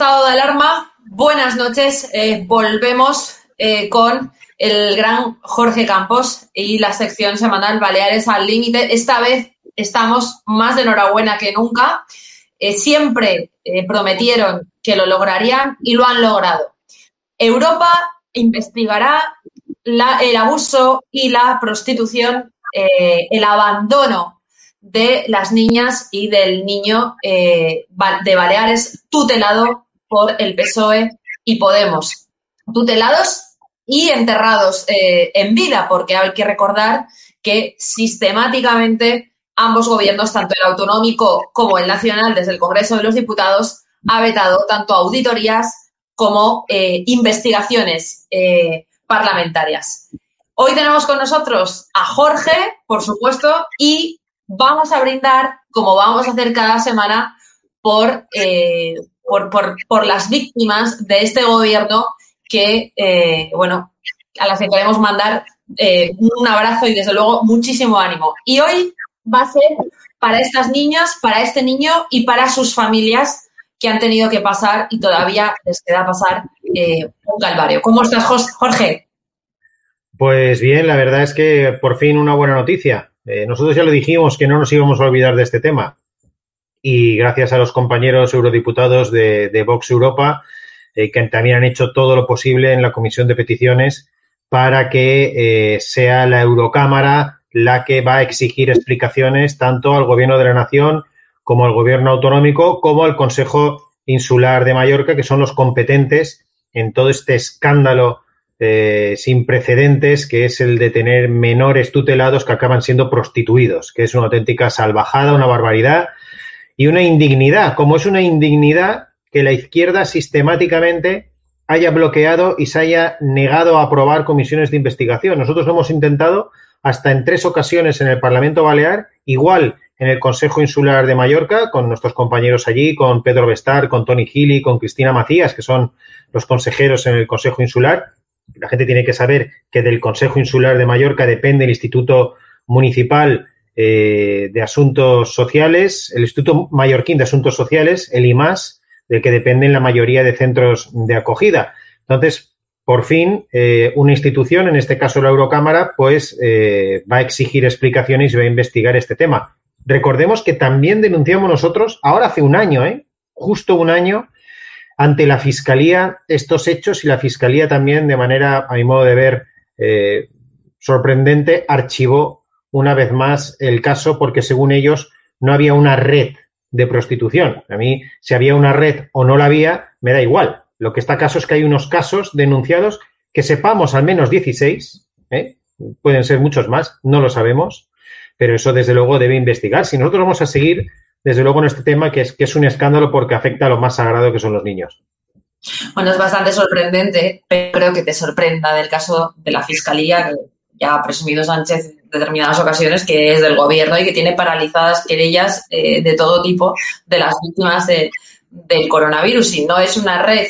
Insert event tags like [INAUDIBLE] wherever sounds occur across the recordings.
Estado de Alarma, buenas noches. Eh, volvemos eh, con el gran Jorge Campos y la sección semanal Baleares al Límite. Esta vez estamos más de enhorabuena que nunca. Eh, siempre prometieron que lo lograrían y lo han logrado. Europa investigará el abuso y la prostitución, el abandono de las niñas y del niño de Baleares tutelado por el PSOE y Podemos. Tutelados y enterrados eh, en vida, porque hay que recordar que sistemáticamente ambos gobiernos, tanto el autonómico como el nacional, desde el Congreso de los Diputados, ha vetado tanto auditorías como eh, investigaciones parlamentarias. Hoy tenemos con nosotros a Jorge, por supuesto, y vamos a brindar, como vamos a hacer cada semana, por, eh, por, las víctimas de este gobierno que, eh, bueno, a las que queremos mandar eh, un abrazo y desde luego muchísimo ánimo. Y hoy va a ser para estas niñas, para este niño y para sus familias que han tenido que pasar y todavía les queda pasar un calvario. ¿Cómo estás, Jorge? Pues bien, la verdad es que por fin una buena noticia. Eh, nosotros ya lo dijimos que no nos íbamos a olvidar de este tema. Y gracias a los compañeros eurodiputados de, Vox Europa, eh, que también han hecho todo lo posible en la Comisión de Peticiones para que eh, sea la Eurocámara la que va a exigir explicaciones tanto al Gobierno de la Nación como al Gobierno autonómico, como al Consejo Insular de Mallorca, que son los competentes en todo este escándalo eh, sin precedentes, que es el de tener menores tutelados que acaban siendo prostituidos, que es una auténtica salvajada, una barbaridad y una indignidad, como es una indignidad que la izquierda sistemáticamente haya bloqueado y se haya negado a aprobar comisiones de investigación. Nosotros lo hemos intentado hasta en tres ocasiones en el Parlamento Balear, igual en el Consejo Insular de Mallorca, con nuestros compañeros allí, con Pedro Bestar, con Tony Gili, con Cristina Macías, que son los consejeros en el Consejo Insular, la gente tiene que saber que del Consejo Insular de Mallorca depende el Instituto Municipal eh, de Asuntos Sociales, el Instituto Mallorquín de Asuntos Sociales, el IMAS, del que dependen la mayoría de centros de acogida. Entonces, por fin, eh, una institución, en este caso la Eurocámara, pues eh, va a exigir explicaciones y va a investigar este tema. Recordemos que también denunciamos nosotros, ahora hace un año, justo un año, ante la Fiscalía estos hechos y la Fiscalía también, de manera, a mi modo de ver, sorprendente, archivó una vez más el caso porque, según ellos, no había una red de prostitución. A mí, si había una red o no la había, me da igual. Lo que está caso es que hay unos casos denunciados que sepamos al menos 16, ¿eh? pueden ser muchos más, no lo sabemos, pero eso desde luego debe investigar. Si nosotros vamos a seguir desde luego en este tema que es, que es un escándalo porque afecta a lo más sagrado que son los niños. Bueno, es bastante sorprendente, pero creo que te sorprenda del caso de la Fiscalía, que ya ha presumido Sánchez determinadas ocasiones, que es del gobierno y que tiene paralizadas querellas eh, de todo tipo de las víctimas del coronavirus. Y no es una red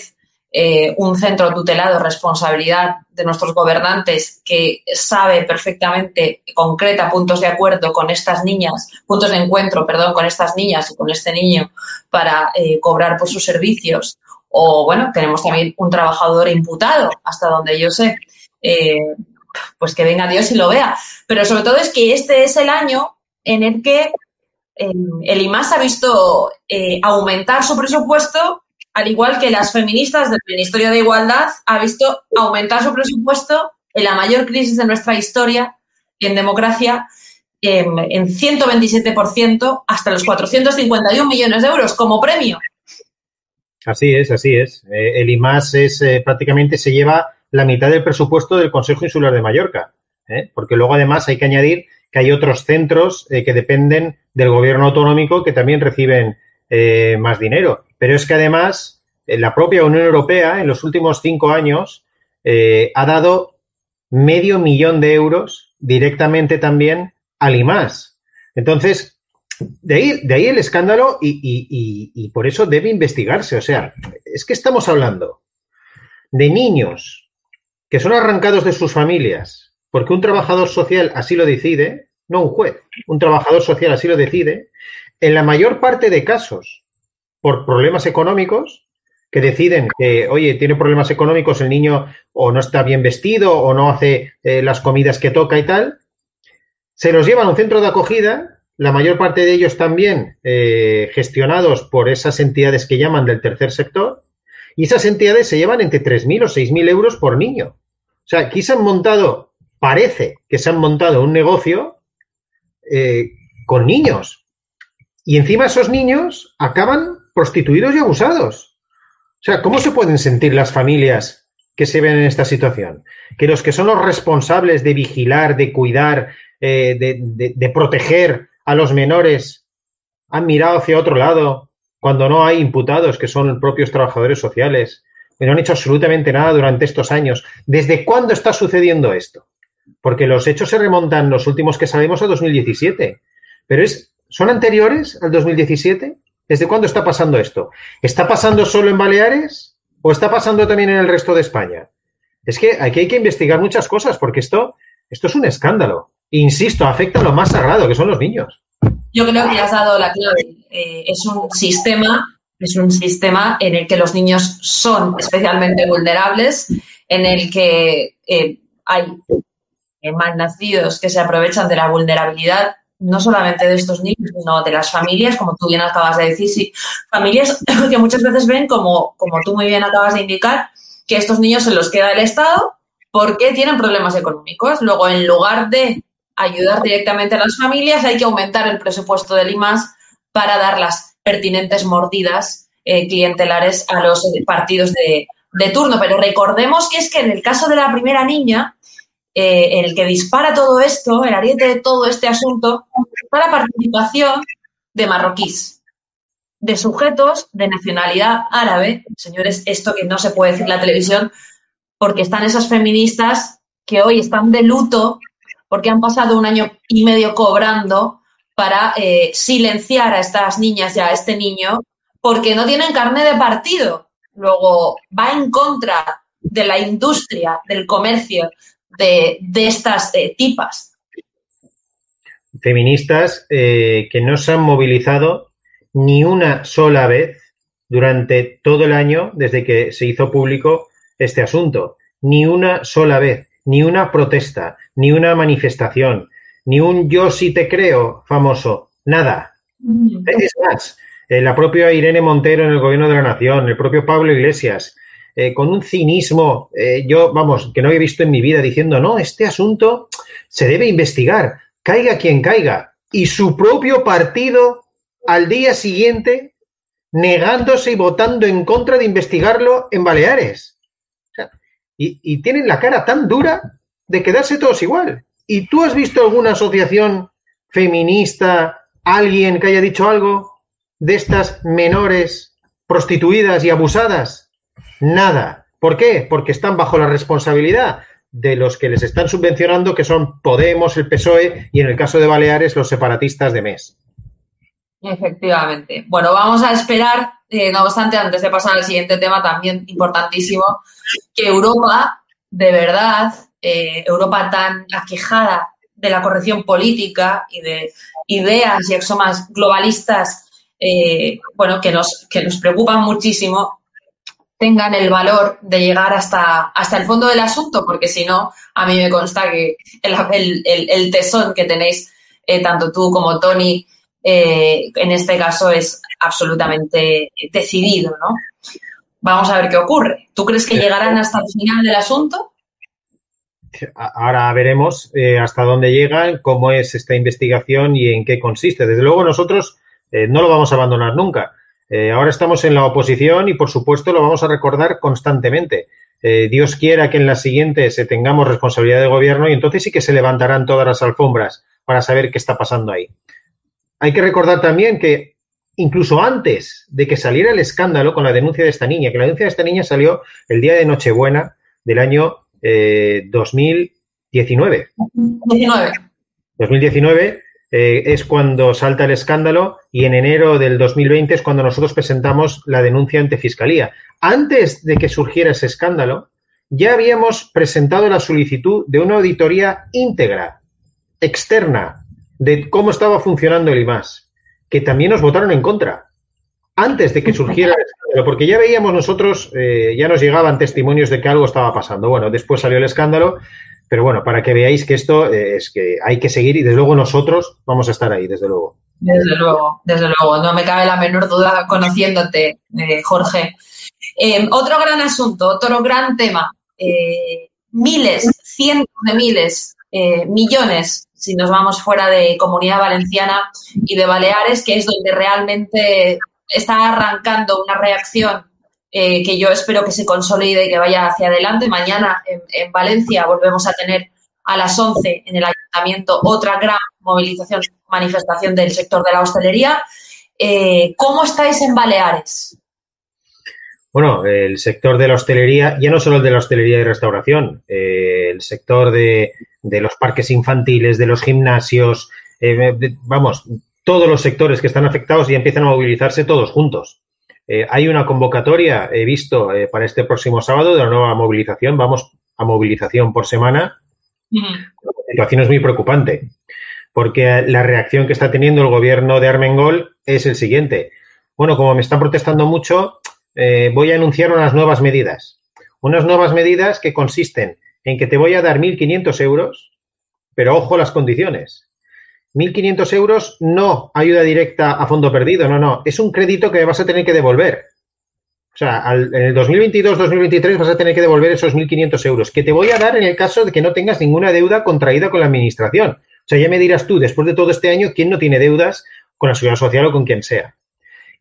eh, un centro tutelado, responsabilidad de nuestros gobernantes que sabe perfectamente, concreta puntos de acuerdo con estas niñas, puntos de encuentro, perdón, con estas niñas y con este niño para eh, cobrar por sus servicios. O bueno, tenemos también un trabajador imputado, hasta donde yo sé. Pues que venga Dios y lo vea. Pero sobre todo es que este es el año en el que el IMAS ha visto aumentar su presupuesto al igual que las feministas del Ministerio de Igualdad, ha visto aumentar su presupuesto en la mayor crisis de nuestra historia en democracia en, 127% hasta los 451 millones de euros como premio. Así es, así es. Eh, el IMAS es eh, prácticamente se lleva la mitad del presupuesto del Consejo Insular de Mallorca, ¿eh? porque luego además hay que añadir que hay otros centros que dependen del gobierno autonómico que también reciben más dinero. Pero es que además la propia Unión Europea en los últimos cinco años eh, ha dado medio millón de euros directamente también al IMAS. Entonces, de ahí, de ahí el escándalo y, por eso debe investigarse. O sea, es que estamos hablando de niños que son arrancados de sus familias porque un trabajador social así lo decide, no un juez, un trabajador social así lo decide, en la mayor parte de casos por problemas económicos, que deciden que, oye, tiene problemas económicos el niño o no está bien vestido o no hace eh, las comidas que toca y tal, se los llevan a un centro de acogida, la mayor parte de ellos también eh, gestionados por esas entidades que llaman del tercer sector, y esas entidades se llevan entre 3.000 o 6.000 euros por niño. Sea, aquí se han montado, parece que se han montado un negocio eh, con niños. Y encima esos niños acaban prostituidos y abusados. O sea, ¿cómo se pueden sentir las familias que se ven en esta situación? Que los que son los responsables de vigilar, de cuidar, eh, de, proteger a los menores han mirado hacia otro lado cuando no hay imputados, que son propios trabajadores sociales, no han hecho absolutamente nada durante estos años. ¿Desde cuándo está sucediendo esto? Porque los hechos se remontan, los últimos que sabemos, a 2017. Pero es, ¿son anteriores al 2017? ¿Desde cuándo está pasando esto? ¿Está pasando solo en Baleares o está pasando también en el resto de España? Es que aquí hay que investigar muchas cosas porque esto, esto es un escándalo. Insisto, afecta a lo más sagrado, que son los niños. Yo creo que has dado la clave. Eh, es un sistema, es un sistema en el que los niños son especialmente vulnerables, en el que eh, hay mal nacidos que se aprovechan de la vulnerabilidad no solamente de estos niños, sino de las familias, como tú bien acabas de decir, familias [COUGHS] que muchas veces ven, como, como tú muy bien acabas de indicar, que estos niños se los queda el Estado porque tienen problemas económicos. Luego, en lugar de ayudar directamente a las familias, hay que aumentar el presupuesto del IMAS para dar las pertinentes mordidas eh, clientelares a los partidos de, turno. Pero recordemos que es que en el caso de la primera niña, eh, el que dispara todo esto, el ariete de todo este asunto, está la participación de marroquíes, de sujetos de nacionalidad árabe. Señores, esto que no se puede decir en la televisión, porque están esas feministas que hoy están de luto porque han pasado un año y medio cobrando para eh, silenciar a estas niñas y a este niño porque no tienen carne de partido. Luego va en contra de la industria, del comercio, de, estas eh, tipas. Feministas eh, que no se han movilizado ni una sola vez durante todo el año desde que se hizo público este asunto. Ni una sola vez, ni una protesta, ni una manifestación, ni un yo sí te creo famoso, nada. Mm. Es más, eh, la propia Irene Montero en el Gobierno de la Nación, el propio Pablo Iglesias, eh, con un cinismo, eh, yo, vamos, que no he visto en mi vida, diciendo, no, este asunto se debe investigar, caiga quien caiga. Y su propio partido, al día siguiente, negándose y votando en contra de investigarlo en Baleares. y, tienen la cara tan dura de quedarse todos igual. ¿Y tú has visto alguna asociación feminista, alguien que haya dicho algo de estas menores prostituidas y abusadas? Nada. ¿Por qué? Porque están bajo la responsabilidad de los que les están subvencionando, que son Podemos, el PSOE y en el caso de Baleares los separatistas de MES. Efectivamente. Bueno, vamos a esperar, eh, no obstante, antes de pasar al siguiente tema también importantísimo, que Europa, de verdad, eh, Europa tan aquejada de la corrección política y de ideas y axomas globalistas, eh, bueno, que nos, que nos preocupan muchísimo, tengan el valor de llegar hasta, hasta el fondo del asunto, porque si no, a mí me consta que el, tesón que tenéis eh, tanto tú como Tony eh, en este caso es absolutamente decidido, ¿no? Vamos a ver qué ocurre. ¿Tú crees que llegarán hasta el final del asunto? Ahora veremos eh, hasta dónde llegan, cómo es esta investigación y en qué consiste. Desde luego nosotros no lo vamos a abandonar nunca. Eh, ahora estamos en la oposición y, por supuesto, lo vamos a recordar constantemente. Eh, Dios quiera que en las siguientes tengamos responsabilidad de gobierno y entonces sí que se levantarán todas las alfombras para saber qué está pasando ahí. Hay que recordar también que incluso antes de que saliera el escándalo con la denuncia de esta niña, que la denuncia de esta niña salió el día de Nochebuena del año 2019. 2019. 2019 eh, es cuando salta el escándalo y en enero del 2020 es cuando nosotros presentamos la denuncia ante Fiscalía. Antes de que surgiera ese escándalo, ya habíamos presentado la solicitud de una auditoría íntegra, externa, de cómo estaba funcionando el IMAS, que también nos votaron en contra. antes de que surgiera el escándalo, porque ya veíamos nosotros, eh, ya nos llegaban testimonios de que algo estaba pasando. Bueno, después salió el escándalo, pero bueno, para que veáis que esto eh, es que hay que seguir y desde luego nosotros vamos a estar ahí, desde luego. Desde luego, desde luego, no me cabe la menor duda conociéndote, eh, Jorge. otro gran asunto, otro gran tema. miles, cientos de miles, millones si nos vamos fuera de Comunidad Valenciana y de Baleares, que es donde realmente está arrancando una reacción eh, que yo espero que se consolide y que vaya hacia adelante. Mañana en, Valencia volvemos a tener a las 11 en el ayuntamiento otra gran movilización, manifestación del sector de la hostelería. Eh, ¿Cómo estáis en Baleares? Bueno, el sector de la hostelería, ya no solo el de la hostelería y restauración, eh, el sector de, los parques infantiles, de los gimnasios, vamos, todos los sectores que están afectados y empiezan a movilizarse todos juntos. Eh, hay una convocatoria, he visto, eh, para este próximo sábado de la nueva movilización. Vamos a movilización por semana. La situación es muy preocupante, porque la reacción que está teniendo el gobierno de Armengol es el siguiente. Bueno, como me están protestando mucho, voy a anunciar unas nuevas medidas. Unas nuevas medidas que consisten en que te voy a dar 1.500 euros, pero ojo las condiciones. 1.500 euros no ayuda directa a fondo perdido, no, no, es un crédito que vas a tener que devolver. O sea, en el 2022-2023 vas a tener que devolver esos 1.500 euros, que te voy a dar en el caso de que no tengas ninguna deuda contraída con la administración. O sea, ya me dirás tú, después de todo este año, ¿quién no tiene deudas con la seguridad social o con quien sea?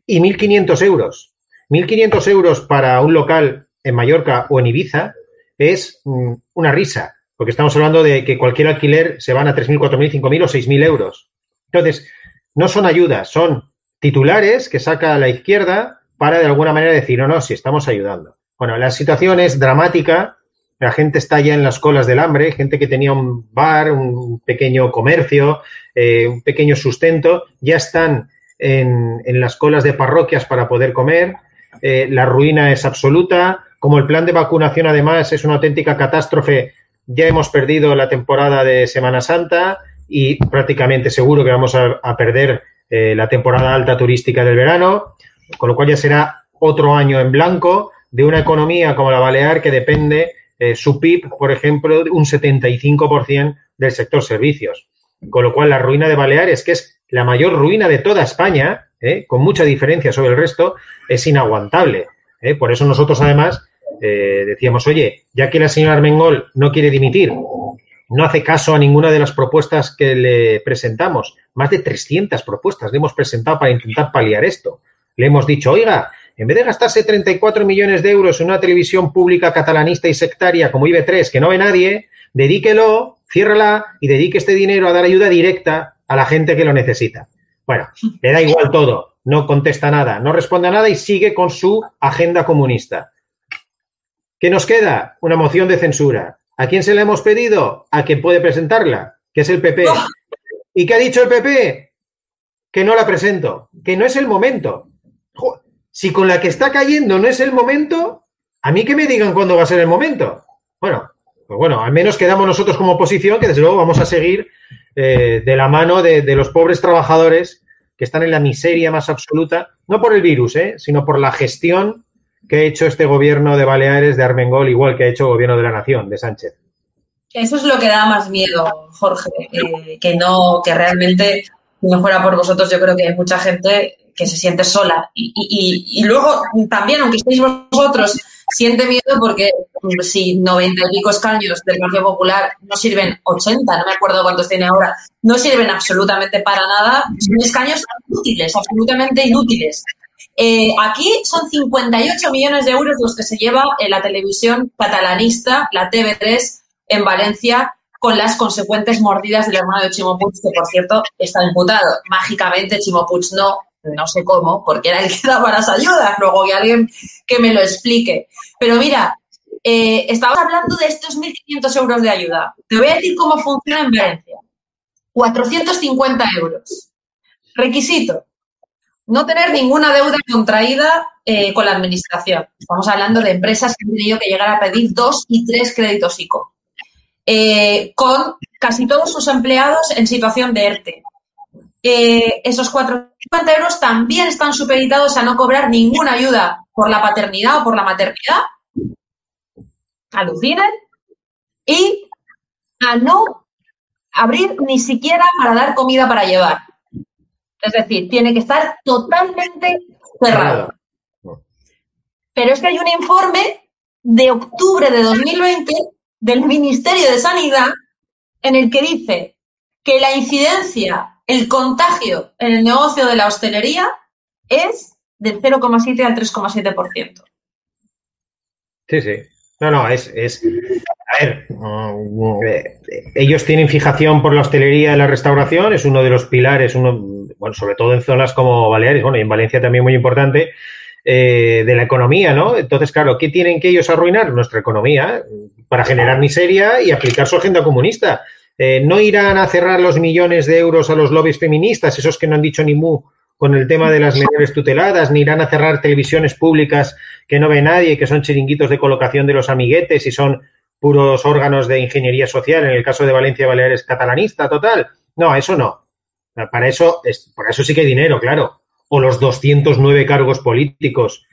Y 1.500 euros. 1.500 euros para un local en Mallorca o en Ibiza es mm, una risa, porque estamos hablando de que cualquier alquiler se van a 3.000, 4.000, 5.000 o 6.000 euros. Entonces, no son ayudas, son titulares que saca la izquierda para de alguna manera decir, no, no, si estamos ayudando. Bueno, la situación es dramática, la gente está ya en las colas del hambre, gente que tenía un bar, un pequeño comercio, eh, un pequeño sustento, ya están en, las colas de parroquias para poder comer, eh, la ruina es absoluta, como el plan de vacunación, además, es una auténtica catástrofe, ya hemos perdido la temporada de Semana Santa y prácticamente seguro que vamos a, perder eh, la temporada alta turística del verano, con lo cual ya será otro año en blanco de una economía como la Balear que depende eh, su PIB, por ejemplo, un 75% del sector servicios. Con lo cual la ruina de Baleares, que es la mayor ruina de toda España, eh, con mucha diferencia sobre el resto, es inaguantable. Por eso nosotros, además, eh, decíamos, oye, ya que la señora Armengol no quiere dimitir, no hace caso a ninguna de las propuestas que le presentamos, más de 300 propuestas le hemos presentado para intentar paliar esto. Le hemos dicho, oiga, en vez de gastarse 34 millones de euros en una televisión pública catalanista y sectaria como IB3, que no ve nadie, dedíquelo, ciérrala y dedique este dinero a dar ayuda directa a la gente que lo necesita. Bueno, le da igual todo, no contesta nada, no responde a nada y sigue con su agenda comunista. ¿Qué nos queda? Una moción de censura. ¿A quién se la hemos pedido? A quien puede presentarla, que es el PP. ¿Y qué ha dicho el PP? Que no la presento, que no es el momento. Si con la que está cayendo no es el momento, a mí que me digan cuándo va a ser el momento. Bueno, pues bueno, al menos quedamos nosotros como oposición, que desde luego vamos a seguir eh, de la mano de, de, los pobres trabajadores que están en la miseria más absoluta, no por el virus, eh, sino por la gestión que ha hecho este gobierno de Baleares, de Armengol, igual que ha hecho el gobierno de la Nación, de Sánchez. Eso es lo que da más miedo, Jorge, eh, que no, que realmente, si no fuera por vosotros, yo creo que hay mucha gente que se siente sola. Y, luego también, aunque estéis vosotros, siente miedo porque mm, si noventa y pico escaños del Partido Popular no sirven 80, no me acuerdo cuántos tiene ahora, no sirven absolutamente para nada, son escaños inútiles, absolutamente inútiles. Eh, aquí son 58 millones de euros los que se lleva en la televisión catalanista, la TV3, en Valencia, con las consecuentes mordidas del hermano de Chimo Puig, que por cierto está imputado. Mágicamente Chimo Puig no, no sé cómo, porque era el que daba las ayudas, luego que alguien que me lo explique. Pero mira, eh, estamos hablando de estos 1.500 euros de ayuda. Te voy a decir cómo funciona en Valencia. 450 euros. Requisito, no tener ninguna deuda contraída eh, con la administración. Estamos hablando de empresas que han tenido que llegar a pedir dos y tres créditos ICO, eh, con casi todos sus empleados en situación de ERTE. Eh, esos 400 250 euros también están supeditados a no cobrar ninguna ayuda por la paternidad o por la maternidad. Alucinen. Y a no abrir ni siquiera para dar comida para llevar. Es decir, tiene que estar totalmente cerrado. Pero es que hay un informe de octubre de 2020 del Ministerio de Sanidad en el que dice que la incidencia, el contagio en el negocio de la hostelería es del 0,7 al 3,7%. Sí, sí. No, no, es, es, a ver, eh, ellos tienen fijación por la hostelería y la restauración, es uno de los pilares, uno, bueno, sobre todo en zonas como Baleares, bueno, y en Valencia también muy importante, eh, de la economía, ¿no? Entonces, claro, ¿qué tienen que ellos arruinar? Nuestra economía para generar miseria y aplicar su agenda comunista. Eh, no irán a cerrar los millones de euros a los lobbies feministas, esos que no han dicho ni mu con el tema de las menores tuteladas, ni irán a cerrar televisiones públicas que no ve nadie, que son chiringuitos de colocación de los amiguetes y son puros órganos de ingeniería social, en el caso de Valencia Baleares catalanista total. No, eso no. Para eso, para eso sí que hay dinero, claro. O los 209 cargos políticos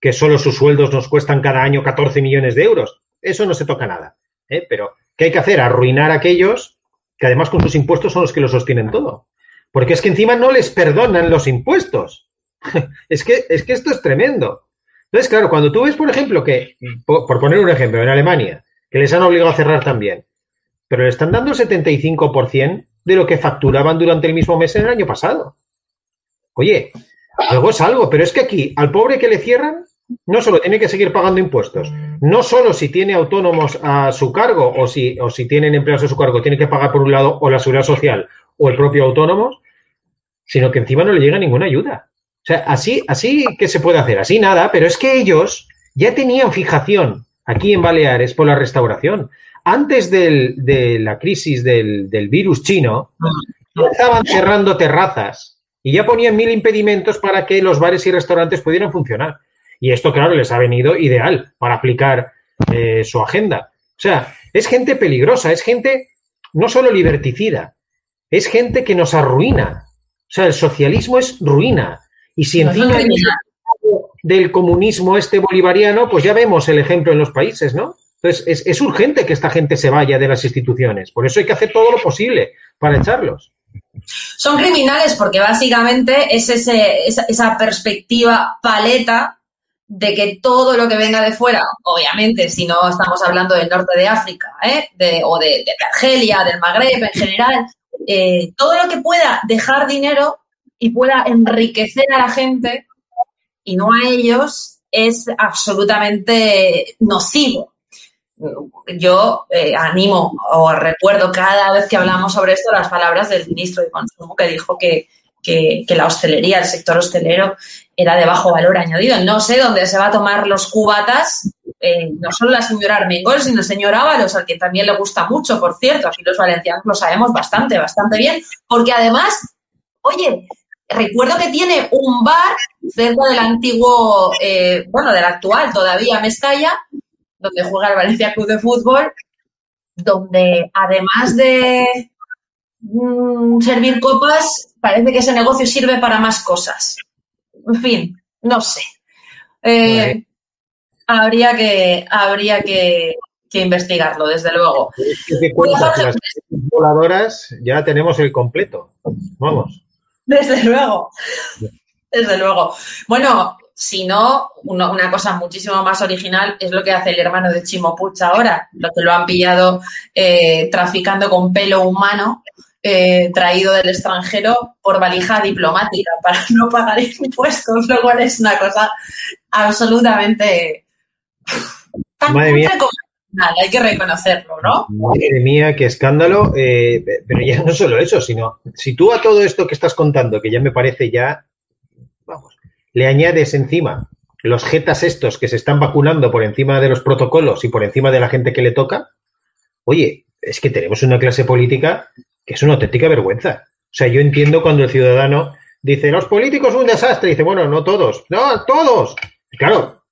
que solo sus sueldos nos cuestan cada año 14 millones de euros. Eso no se toca nada. ¿eh? Pero, ¿qué hay que hacer? Arruinar a aquellos que además con sus impuestos son los que lo sostienen todo. Porque es que encima no les perdonan los impuestos. [LAUGHS] es, que, es que esto es tremendo. Entonces, claro, cuando tú ves, por ejemplo, que, por poner un ejemplo, en Alemania, que les han obligado a cerrar también. Pero le están dando el 75% de lo que facturaban durante el mismo mes en el año pasado. Oye, algo es algo, pero es que aquí al pobre que le cierran no solo tiene que seguir pagando impuestos, no solo si tiene autónomos a su cargo o si, o si tienen empleados a su cargo, tiene que pagar por un lado o la seguridad social o el propio autónomo, sino que encima no le llega ninguna ayuda. O sea, así, así que se puede hacer, así nada, pero es que ellos ya tenían fijación aquí en Baleares por la restauración. Antes de la crisis del, virus chino, estaban cerrando terrazas y ya ponían mil impedimentos para que los bares y restaurantes pudieran funcionar. Y esto, claro, les ha venido ideal para aplicar eh, su agenda. O sea, es gente peligrosa, es gente no solo liberticida, es gente que nos arruina. O sea, el socialismo es ruina. Y si encima del comunismo este bolivariano, pues ya vemos el ejemplo en los países, ¿no? Entonces, es, urgente que esta gente se vaya de las instituciones. Por eso hay que hacer todo lo posible para echarlos. Son criminales porque básicamente es ese, esa, perspectiva paleta de que todo lo que venga de fuera, obviamente, si no estamos hablando del norte de África, ¿eh? o de, Argelia, del Magreb en general, eh, todo lo que pueda dejar dinero y pueda enriquecer a la gente y no a ellos es absolutamente nocivo. Yo eh, animo o recuerdo cada vez que hablamos sobre esto las palabras del ministro de Consumo que dijo que, la hostelería, el sector hostelero, era de bajo valor añadido. No sé dónde se va a tomar los cubatas, eh, no solo la señora Armengol, sino el señor Ábalos, al que también le gusta mucho, por cierto. Aquí los valencianos lo sabemos bastante, bastante bien, porque además, oye, recuerdo que tiene un bar cerca del antiguo, eh, bueno, del actual todavía Mestalla, donde juega el Valencia Club de Fútbol, donde además de mm, servir copas, parece que ese negocio sirve para más cosas. En fin, no sé. Eh, habría que, habría que, investigarlo, desde luego. las voladoras ya tenemos el completo. Vamos. Desde luego. Desde luego. Bueno, si no, una, cosa muchísimo más original es lo que hace el hermano de Chimo Puch ahora, lo que lo han pillado eh, traficando con pelo humano eh, traído del extranjero por valija diplomática [LAUGHS] para no pagar impuestos, lo cual es una cosa absolutamente tan hay que reconocerlo, ¿no? Madre mía, qué escándalo. Eh, pero ya no solo eso, sino si tú a todo esto que estás contando, que ya me parece ya, le añades encima los jetas estos que se están vacunando por encima de los protocolos y por encima de la gente que le toca, oye, es que tenemos una clase política que es una auténtica vergüenza. O sea, yo entiendo cuando el ciudadano dice, los políticos son un desastre, y dice, bueno, no todos, no, todos. Claro,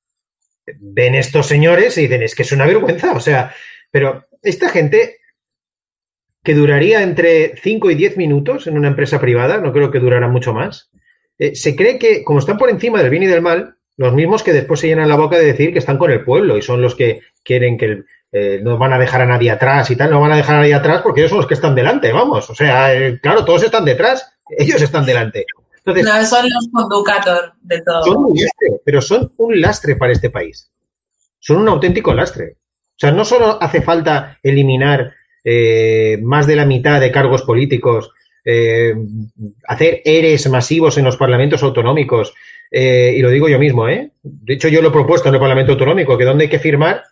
ven estos señores y dicen, es que es una vergüenza, o sea, pero esta gente que duraría entre 5 y 10 minutos en una empresa privada, no creo que durara mucho más, eh, se cree que, como están por encima del bien y del mal, los mismos que después se llenan la boca de decir que están con el pueblo y son los que quieren que eh, no van a dejar a nadie atrás y tal, no van a dejar a nadie atrás porque ellos son los que están delante, vamos. O sea, eh, claro, todos están detrás, ellos están delante. Entonces, no, son los conducator de todo. Son un lastre, pero son un lastre para este país. Son un auténtico lastre. O sea, no solo hace falta eliminar eh, más de la mitad de cargos políticos, eh, hacer eres masivos en los parlamentos autonómicos, eh, y lo digo yo mismo, ¿eh? De hecho, yo lo he propuesto en el Parlamento Autonómico, que donde hay que firmar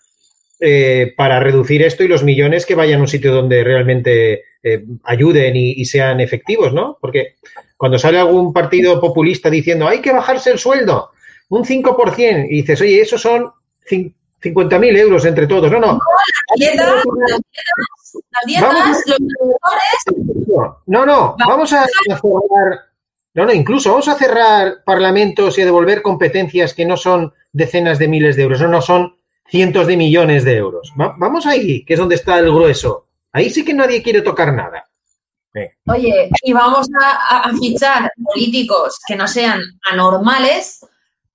eh, para reducir esto y los millones que vayan a un sitio donde realmente eh, ayuden y, y, sean efectivos, ¿no? Porque cuando sale algún partido populista diciendo hay que bajarse el sueldo un 5%, y dices, oye, esos son 50.000 euros entre todos. No, no. Las dietas, los No, no, vamos a cerrar. No, no, incluso vamos a cerrar parlamentos y a devolver competencias que no son decenas de miles de euros, no, no son cientos de millones de euros. Va, vamos ahí, que es donde está el grueso. Ahí sí que nadie quiere tocar nada. Oye, y vamos a, a, fichar políticos que no sean anormales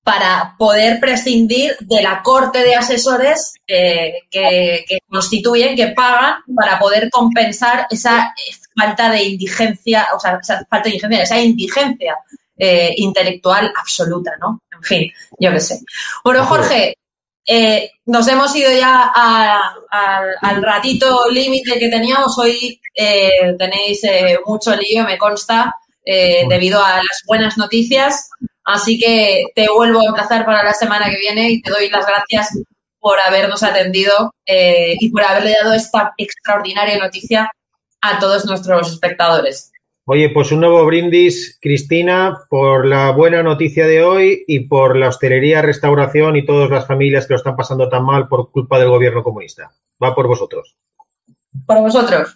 para poder prescindir de la corte de asesores eh, que, que, constituyen, que pagan para poder compensar esa falta de indigencia, o sea, esa falta de indigencia, esa indigencia eh, intelectual absoluta, ¿no? En fin, yo qué sé. Bueno, Jorge, eh, nos hemos ido ya a, a, al ratito límite que teníamos. Hoy eh, tenéis eh, mucho lío, me consta, eh, debido a las buenas noticias. Así que te vuelvo a emplazar para la semana que viene y te doy las gracias por habernos atendido eh, y por haberle dado esta extraordinaria noticia a todos nuestros espectadores. Oye, pues un nuevo brindis, Cristina, por la buena noticia de hoy y por la hostelería, restauración y todas las familias que lo están pasando tan mal por culpa del gobierno comunista. Va por vosotros. Por vosotros.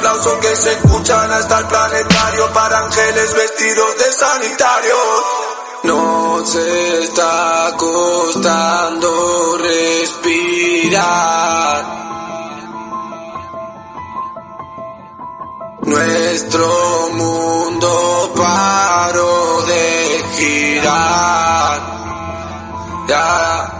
aplausos que se escuchan hasta el planetario para ángeles vestidos de sanitarios. Nos está costando respirar. Nuestro mundo paró de girar. Ya